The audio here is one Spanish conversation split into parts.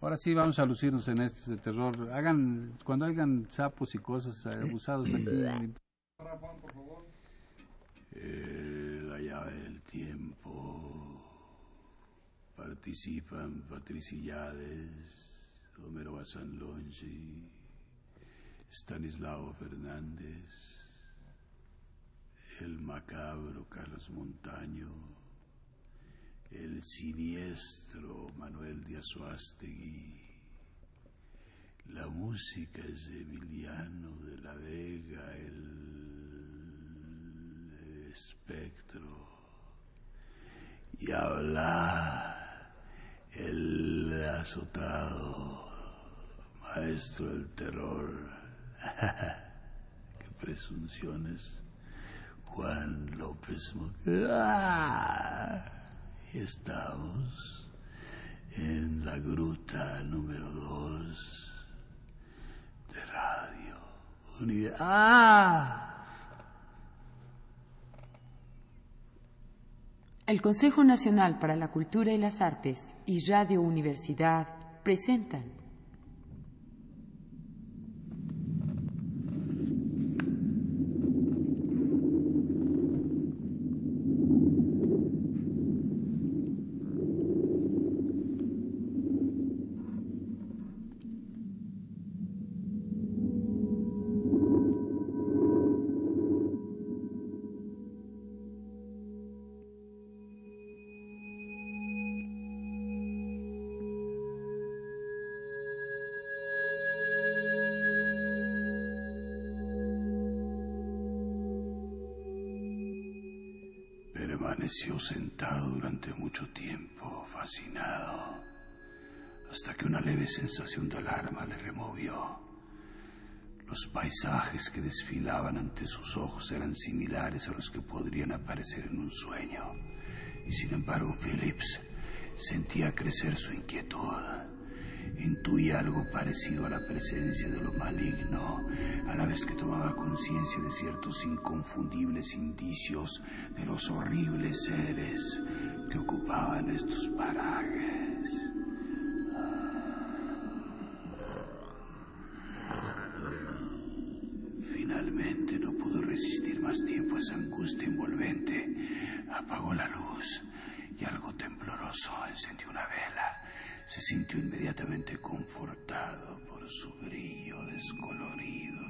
Ahora sí vamos a lucirnos en este terror. Hagan, cuando hagan sapos y cosas abusados aquí. Eh, la llave del tiempo. Participan Patricillades, Homero Basanlongi, Stanislao Fernández, el macabro Carlos Montaño, el siniestro Manuel Díaz Suástegui. La música es de Emiliano de la Vega, el espectro. Y habla el azotado, maestro del terror. Qué presunciones. Juan López Moquera. Estamos en la gruta número dos de Radio Unidad. ¡Ah! El Consejo Nacional para la Cultura y las Artes y Radio Universidad presentan Permaneció sentado durante mucho tiempo, fascinado, hasta que una leve sensación de alarma le removió. Los paisajes que desfilaban ante sus ojos eran similares a los que podrían aparecer en un sueño. Y sin embargo, Phillips sentía crecer su inquietud. Intuía algo parecido a la presencia de lo maligno, a la vez que tomaba conciencia de ciertos inconfundibles indicios de los horribles seres que ocupaban estos parajes. Finalmente no pudo resistir más tiempo esa angustia envolvente. Apagó la luz y algo tembloroso encendió una vela. Se sintió inmediatamente confortado por su brillo descolorido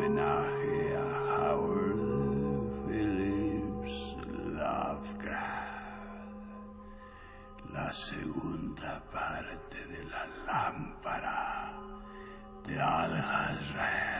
Homenaje a Howard Phillips Lovecraft. La segunda parte de la lámpara de Al-Hazred.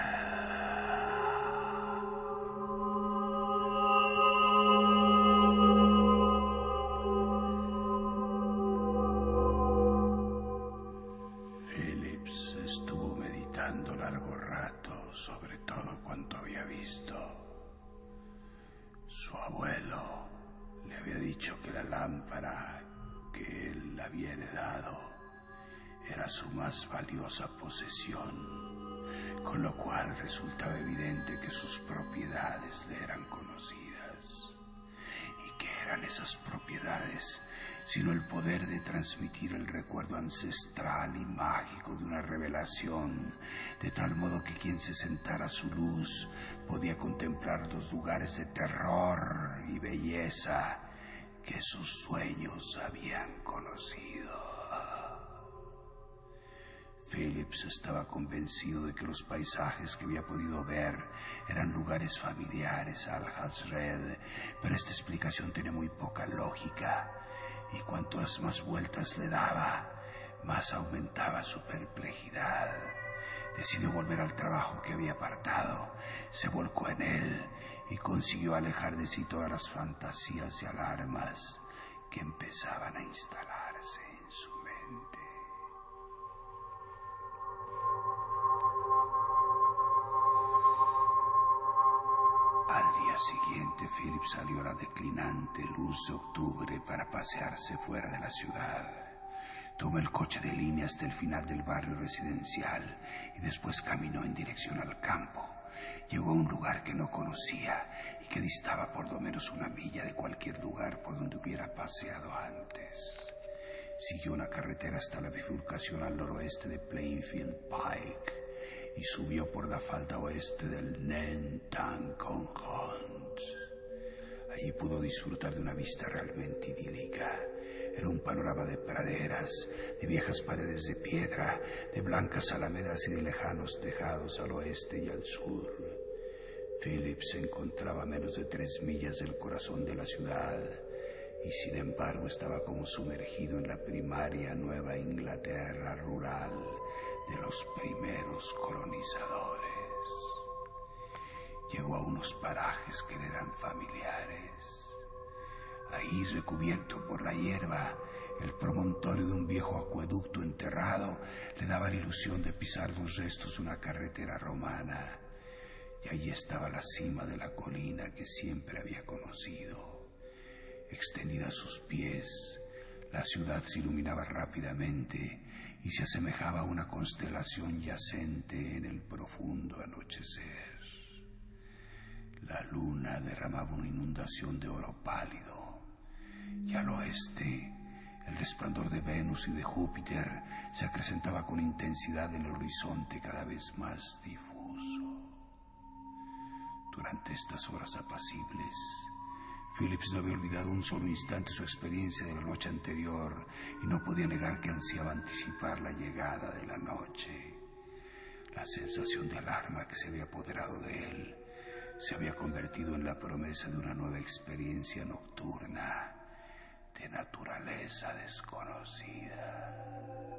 Posesión, con lo cual resultaba evidente que sus propiedades le eran conocidas. ¿Y qué eran esas propiedades sino el poder de transmitir el recuerdo ancestral y mágico de una revelación, de tal modo que quien se sentara a su luz podía contemplar los lugares de terror y belleza que sus sueños habían conocido? Phillips estaba convencido de que los paisajes que había podido ver eran lugares familiares al Hazred, pero esta explicación tiene muy poca lógica, y cuantas más vueltas le daba, más aumentaba su perplejidad. Decidió volver al trabajo que había apartado, se volcó en él y consiguió alejar de sí todas las fantasías y alarmas que empezaban a instalarse en su mente. Al día siguiente, Philip salió a la declinante luz de octubre para pasearse fuera de la ciudad. Tomó el coche de línea hasta el final del barrio residencial y después caminó en dirección al campo. Llegó a un lugar que no conocía y que distaba por lo menos una milla de cualquier lugar por donde hubiera paseado antes. Siguió una carretera hasta la bifurcación al noroeste de Plainfield Pike y subió por la falda oeste del Nantucket Hunt. Allí pudo disfrutar de una vista realmente idílica era un panorama de praderas, de viejas paredes de piedra, de blancas alamedas y de lejanos tejados al oeste y al sur. Philip se encontraba a menos de tres millas del corazón de la ciudad y sin embargo estaba como sumergido en la primaria Nueva Inglaterra rural de los primeros colonizadores. Llegó a unos parajes que le eran familiares Ahí, recubierto por la hierba, el promontorio de un viejo acueducto enterrado le daba la ilusión de pisar los restos de una carretera romana. Y allí estaba la cima de la colina que siempre había conocido. Extendida a sus pies, la ciudad se iluminaba rápidamente y se asemejaba a una constelación yacente en el profundo anochecer. La luna derramaba una inundación de oro pálido y al oeste el resplandor de Venus y de Júpiter se acrecentaba con intensidad en el horizonte cada vez más difuso. Durante estas horas apacibles, Phillips no había olvidado un solo instante su experiencia de la noche anterior y no podía negar que ansiaba anticipar la llegada de la noche. La sensación de alarma que se había apoderado de él se había convertido en la promesa de una nueva experiencia nocturna de naturaleza desconocida.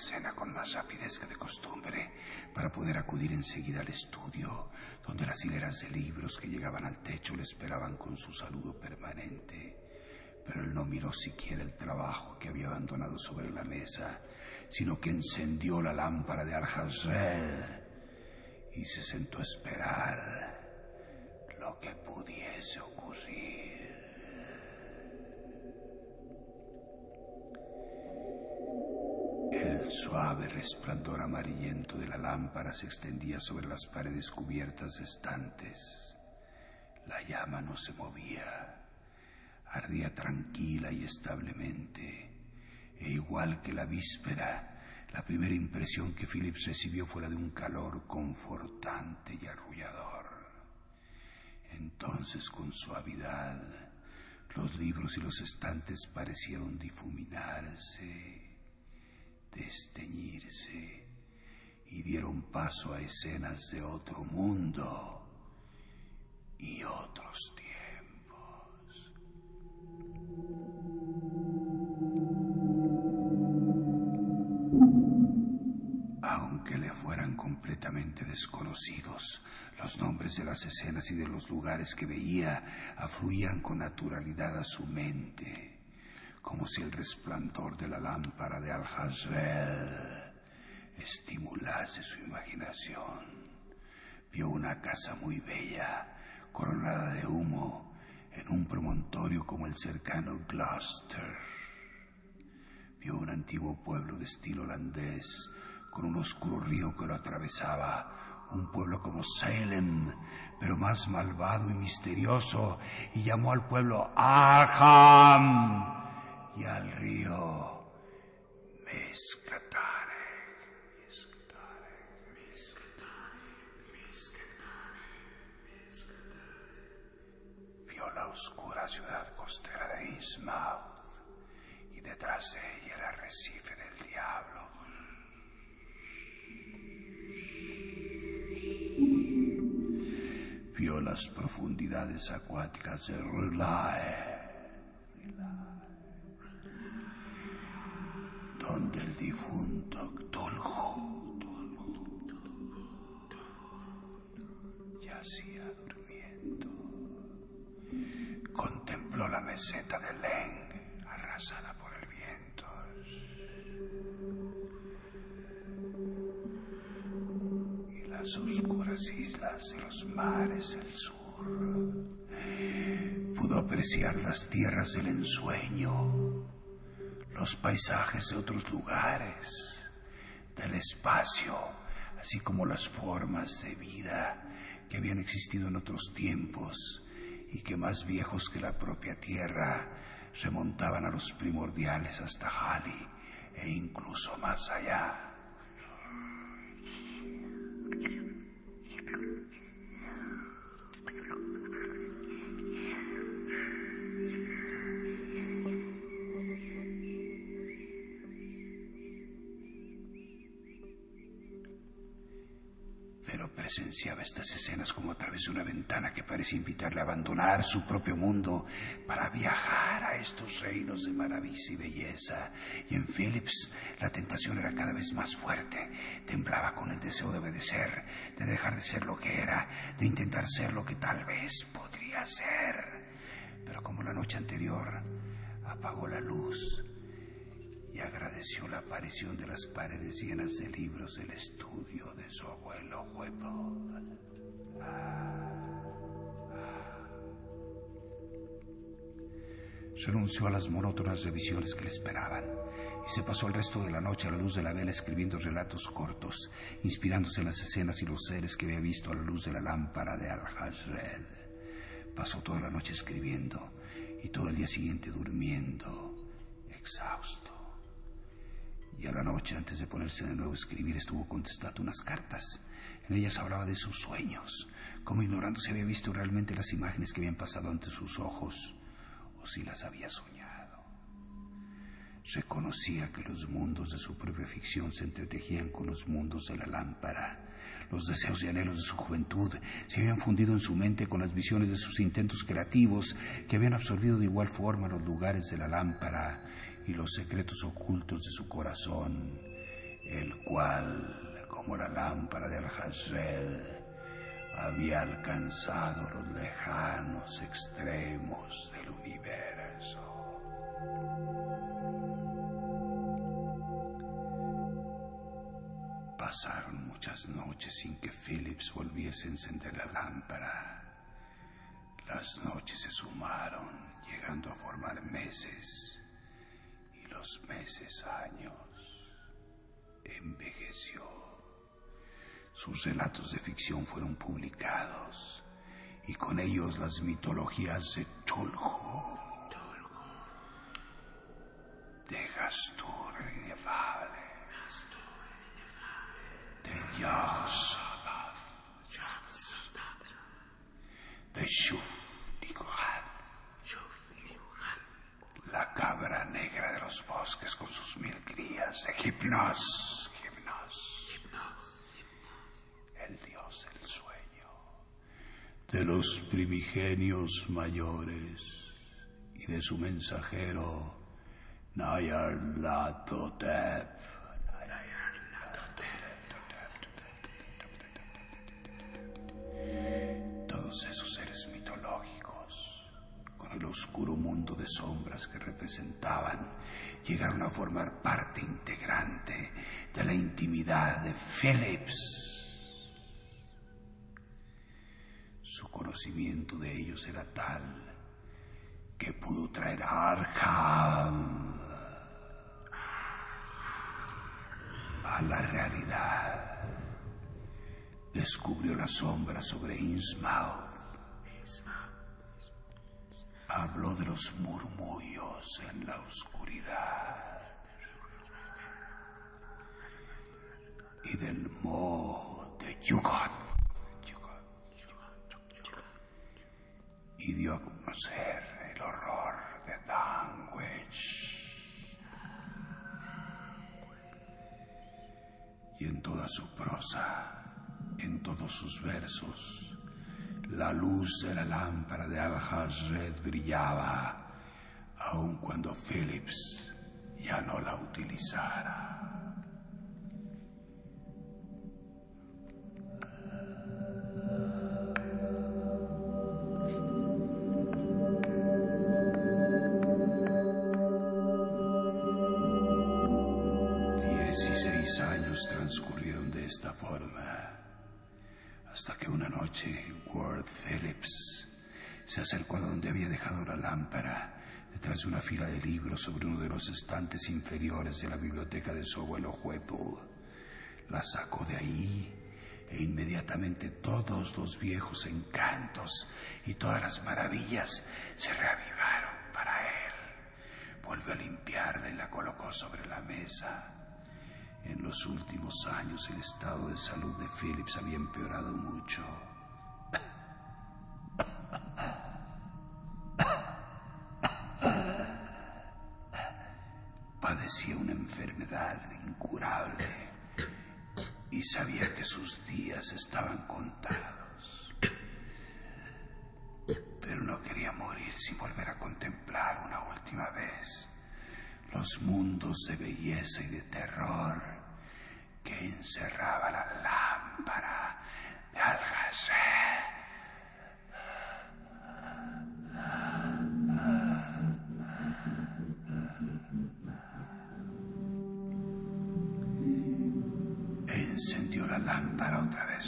Cena con más rapidez que de costumbre para poder acudir enseguida al estudio, donde las hileras de libros que llegaban al techo le esperaban con su saludo permanente. Pero él no miró siquiera el trabajo que había abandonado sobre la mesa, sino que encendió la lámpara de Alhazred y se sentó a esperar lo que pudiese ocurrir. El suave resplandor amarillento de la lámpara se extendía sobre las paredes cubiertas de estantes. La llama no se movía, ardía tranquila y establemente, e igual que la víspera, la primera impresión que Phillips recibió fue la de un calor confortante y arrullador. Entonces, con suavidad, los libros y los estantes parecieron difuminarse, desteñirse y dieron paso a escenas de otro mundo y otros tiempos. Aunque le fueran completamente desconocidos, los nombres de las escenas y de los lugares que veía afluían con naturalidad a su mente, como si el resplandor de la lámpara de Al-Hazrel estimulase su imaginación. Vio una casa muy bella, coronada de humo, en un promontorio como el cercano Gloucester vio un antiguo pueblo de estilo holandés con un oscuro río que lo atravesaba, un pueblo como Salem, pero más malvado y misterioso, y llamó al pueblo Arham y al río Mescatare. Vio la oscura ciudad costera de Innsmouth y detrás de ella el arrecife del diablo. Vio las profundidades acuáticas de Rulae, donde el difunto Cthulhu yacía durmiendo. Contempló la meseta de Leng, arrasada por el viento. Y las oscuras islas de los mares del sur. Pudo apreciar las tierras del ensueño, los paisajes de otros lugares, del espacio, así como las formas de vida que habían existido en otros tiempos y que más viejos que la propia Tierra remontaban a los primordiales hasta Halley e incluso más allá. Presenciaba estas escenas como a través de una ventana que parece invitarle a abandonar su propio mundo para viajar a estos reinos de maravilla y belleza. Y en Phillips la tentación era cada vez más fuerte. Temblaba con el deseo de obedecer, de dejar de ser lo que era, de intentar ser lo que tal vez podría ser. Pero como la noche anterior, apagó la luz agradeció la aparición de las paredes llenas de libros del estudio de su abuelo Whipple. Renunció a las monótonas revisiones que le esperaban y se pasó el resto de la noche a la luz de la vela escribiendo relatos cortos, inspirándose en las escenas y los seres que había visto a la luz de la lámpara de Al-Hajred. Pasó toda la noche escribiendo y todo el día siguiente durmiendo, exhausto. Y a la noche, antes de ponerse de nuevo a escribir, estuvo contestando unas cartas. En ellas hablaba de sus sueños, como ignorando si había visto realmente las imágenes que habían pasado ante sus ojos o si las había soñado. Reconocía que los mundos de su propia ficción se entretejían con los mundos de la lámpara. Los deseos y anhelos de su juventud se habían fundido en su mente con las visiones de sus intentos creativos que habían absorbido de igual forma los lugares de la lámpara y los secretos ocultos de su corazón, el cual, como la lámpara de Al-Hajred, había alcanzado los lejanos extremos del universo. Pasaron muchas noches sin que Phillips volviese a encender la lámpara. Las noches se sumaron, llegando a formar meses, los meses años. Envejeció. Sus relatos de ficción fueron publicados, y con ellos las mitologías de Tulhu, de Gastur inefable, de Yahshua, de Shuf Nikohat, la cabra los bosques con sus mil crías, de Hipnos, Hipnos, el dios del sueño, de los primigenios mayores y de su mensajero Nayarlatotep. Todos esos seres el oscuro mundo de sombras que representaban, llegaron a formar parte integrante de la intimidad de Phillips. Su conocimiento de ellos era tal que pudo traer a Arkham a la realidad. Descubrió la sombra sobre Innsmouth. Habló de los murmullos en la oscuridad y del mo de Yugon. Y dio a conocer el horror de Danwich. Y en toda su prosa, en todos sus versos, la luz de la lámpara de Al-Hazred brillaba, aun cuando Phillips ya no la utilizara. Dieciséis años transcurrieron de esta forma, hasta que una noche Ward Phillips se acercó a donde había dejado la lámpara, detrás de una fila de libros sobre uno de los estantes inferiores de la biblioteca de su abuelo Whipple. La sacó de ahí e inmediatamente todos los viejos encantos y todas las maravillas se reavivaron para él. Volvió a limpiarla y la colocó sobre la mesa. En los últimos años el estado de salud de Phillips había empeorado mucho. Padecía una enfermedad incurable y sabía que sus días estaban contados. Pero no quería morir sin volver a contemplar una última vez los mundos de belleza y de terror que encerraba la lámpara de Algacé. Lámpara otra vez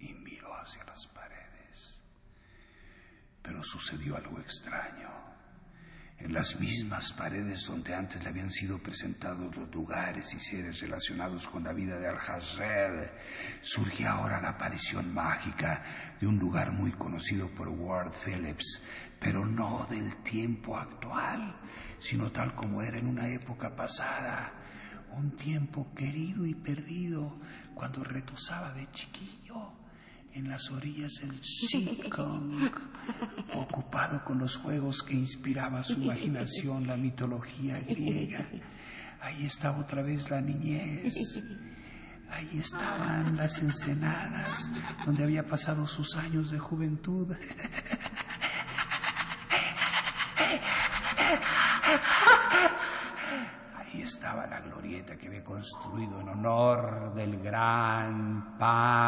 y miró hacia las paredes. Pero sucedió algo extraño. En las mismas paredes donde antes le habían sido presentados los lugares y seres relacionados con la vida de Al-Hazred, surgía ahora la aparición mágica de un lugar muy conocido por Ward Phillips, pero no del tiempo actual, sino tal como era en una época pasada, un tiempo querido y perdido cuando retosaba de chiquillo en las orillas del Mekong, ocupado con los juegos que inspiraba su imaginación, la mitología griega. Ahí estaba otra vez la niñez. Ahí estaban las ensenadas donde había pasado sus años de juventud. Ahí estaba la glorieta que había construido en honor del gran pan.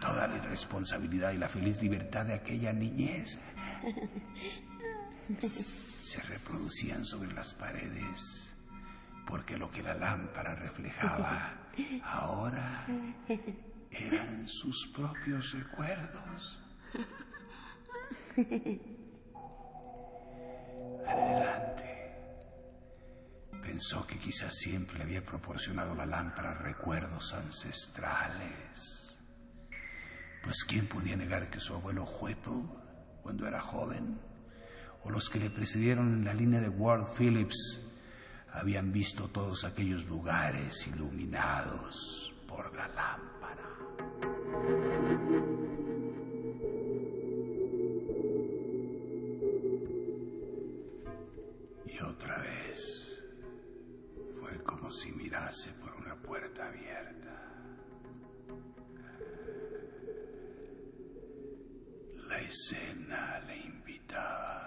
Toda la irresponsabilidad y la feliz libertad de aquella niñez se reproducían sobre las paredes, porque lo que la lámpara reflejaba ahora eran sus propios recuerdos. Adelante. Pensó que quizás siempre había proporcionado la lámpara recuerdos ancestrales. Pues quién podía negar que su abuelo Whipple, cuando era joven, o los que le precedieron en la línea de Ward Phillips, habían visto todos aquellos lugares iluminados por la lámpara. Y otra vez fue como si mirase por una puerta abierta. La escena le invitaba.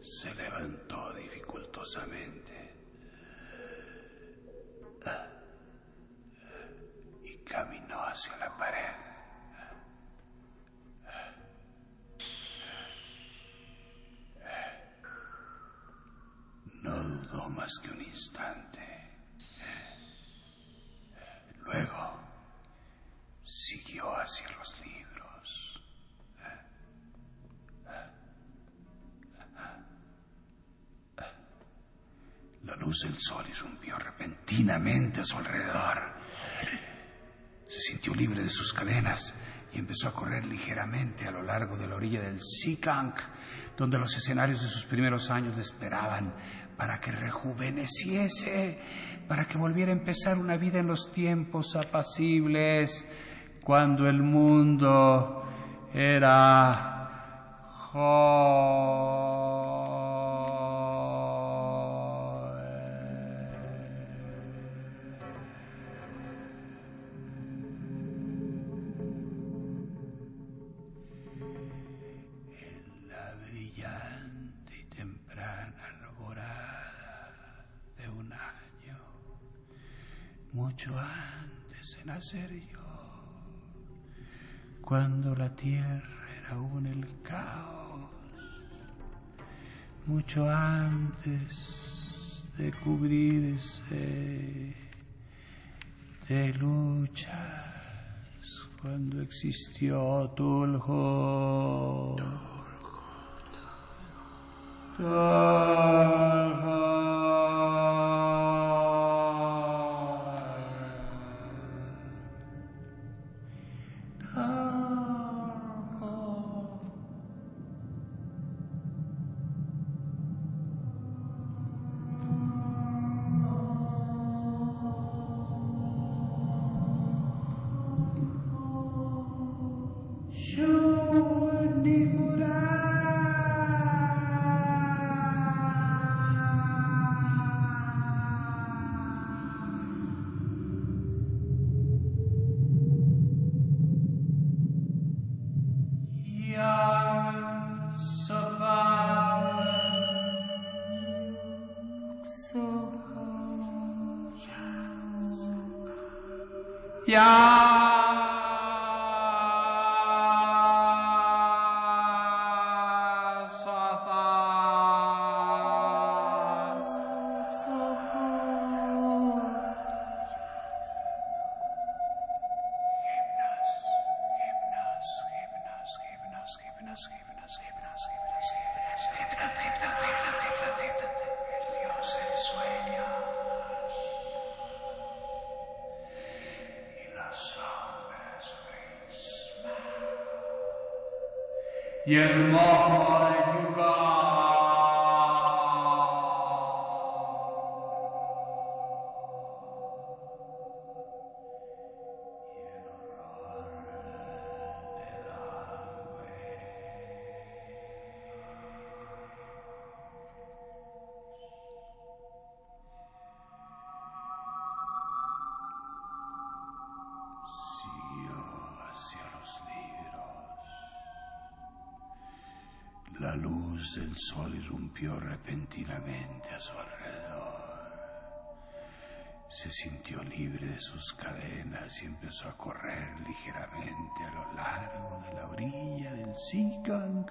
Se levantó dificultosamente y caminó hacia la pared. No dudó más que un instante. Luego siguió hacia los libros. La luz del sol irrumpió repentinamente a su alrededor. Se sintió libre de sus cadenas y empezó a correr ligeramente a lo largo de la orilla del Seekank, donde los escenarios de sus primeros años le esperaban para que rejuveneciese, para que volviera a empezar una vida en los tiempos apacibles, cuando el mundo era mucho antes de nacer yo, cuando la tierra era aún el caos, mucho antes de cubrirse de luchas, cuando existió. Young Y el mojo luz del sol irrumpió repentinamente a su alrededor. Se sintió libre de sus cadenas y empezó a correr ligeramente a lo largo de la orilla del Seegang,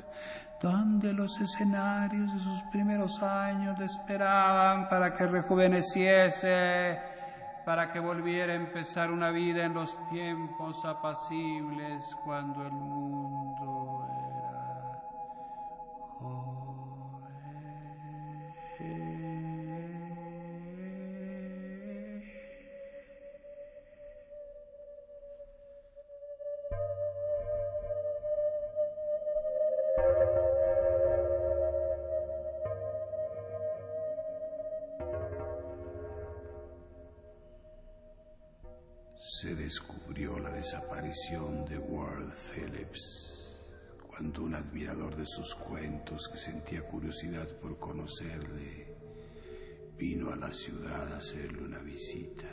donde los escenarios de sus primeros años le esperaban para que rejuveneciese, para que volviera a empezar una vida en los tiempos apacibles cuando el mundo de Ward Phillips cuando un admirador de sus cuentos que sentía curiosidad por conocerle vino a la ciudad a hacerle una visita.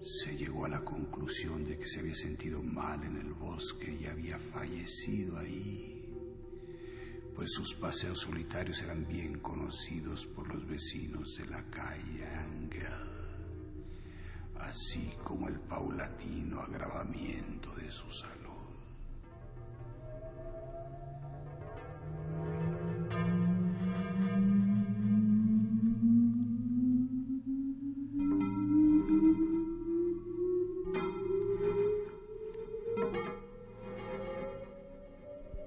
Se llegó a la conclusión de que se había sentido mal en el bosque y había fallecido ahí, pues sus paseos solitarios eran bien conocidos por los vecinos de la calle Angel así como el paulatino agravamiento de su salud.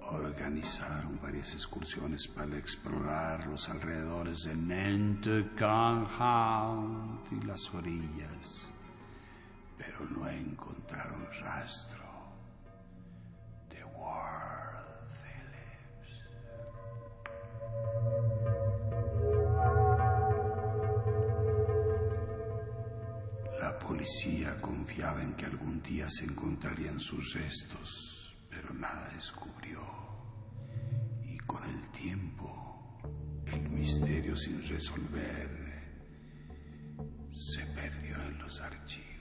Organizaron varias excursiones para explorar los alrededores de Nantucket y las orillas pero no encontraron rastro de Ward Phillips. La policía confiaba en que algún día se encontrarían sus restos, pero nada descubrió. Y con el tiempo, el misterio sin resolver se perdió en los archivos.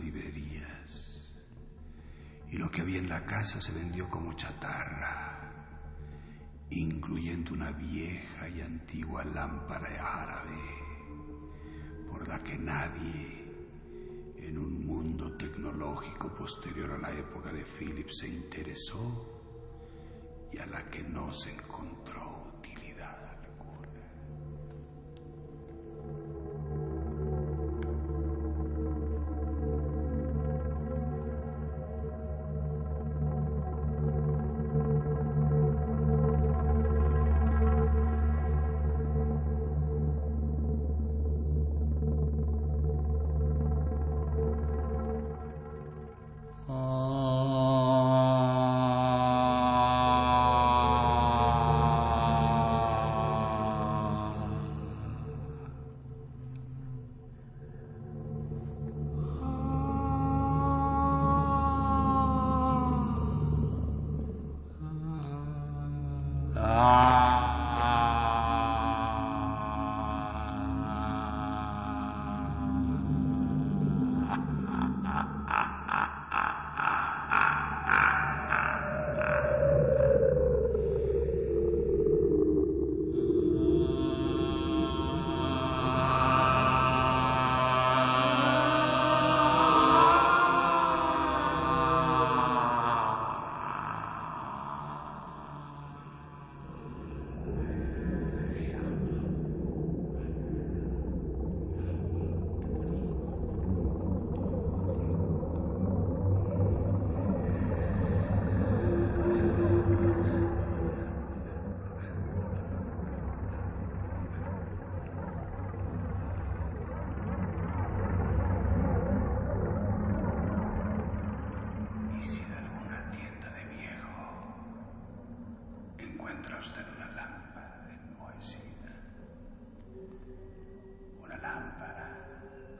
Librerías. Y lo que había en la casa se vendió como chatarra, incluyendo una vieja y antigua lámpara árabe por la que nadie en un mundo tecnológico posterior a la época de Phillips se interesó y a la que no se encontró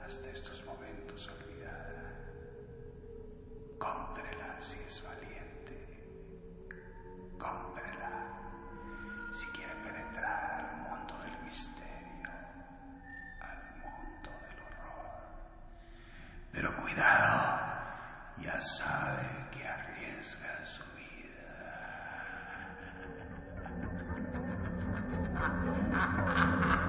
hasta estos momentos olvidada, cómprela si es valiente, cómprela si quiere penetrar al mundo del misterio, al mundo del horror. Pero cuidado, ya sabe que arriesga su vida.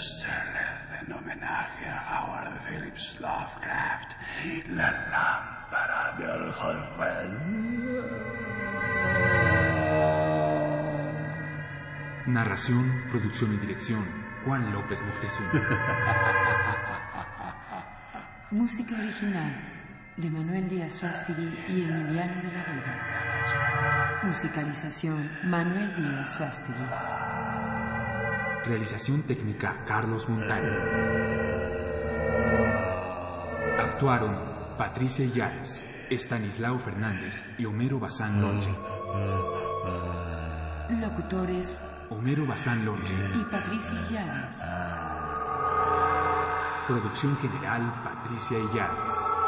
Austerlitz en homenaje a Howard Phillips Lovecraft, la lámpara del Jorrel. Narración, producción y dirección. Juan López Moctezuma. música original de Manuel Díaz Suástegui y Emiliano de la Vega. Musicalización Manuel Díaz Suástegui. Realización técnica Carlos Montaño. Actuaron Patricia Illares, Estanislao Fernández y Homero Bazán Lonche. Locutores Homero Bazán Lonche. y Patricia Illares. Producción general Patricia Illares.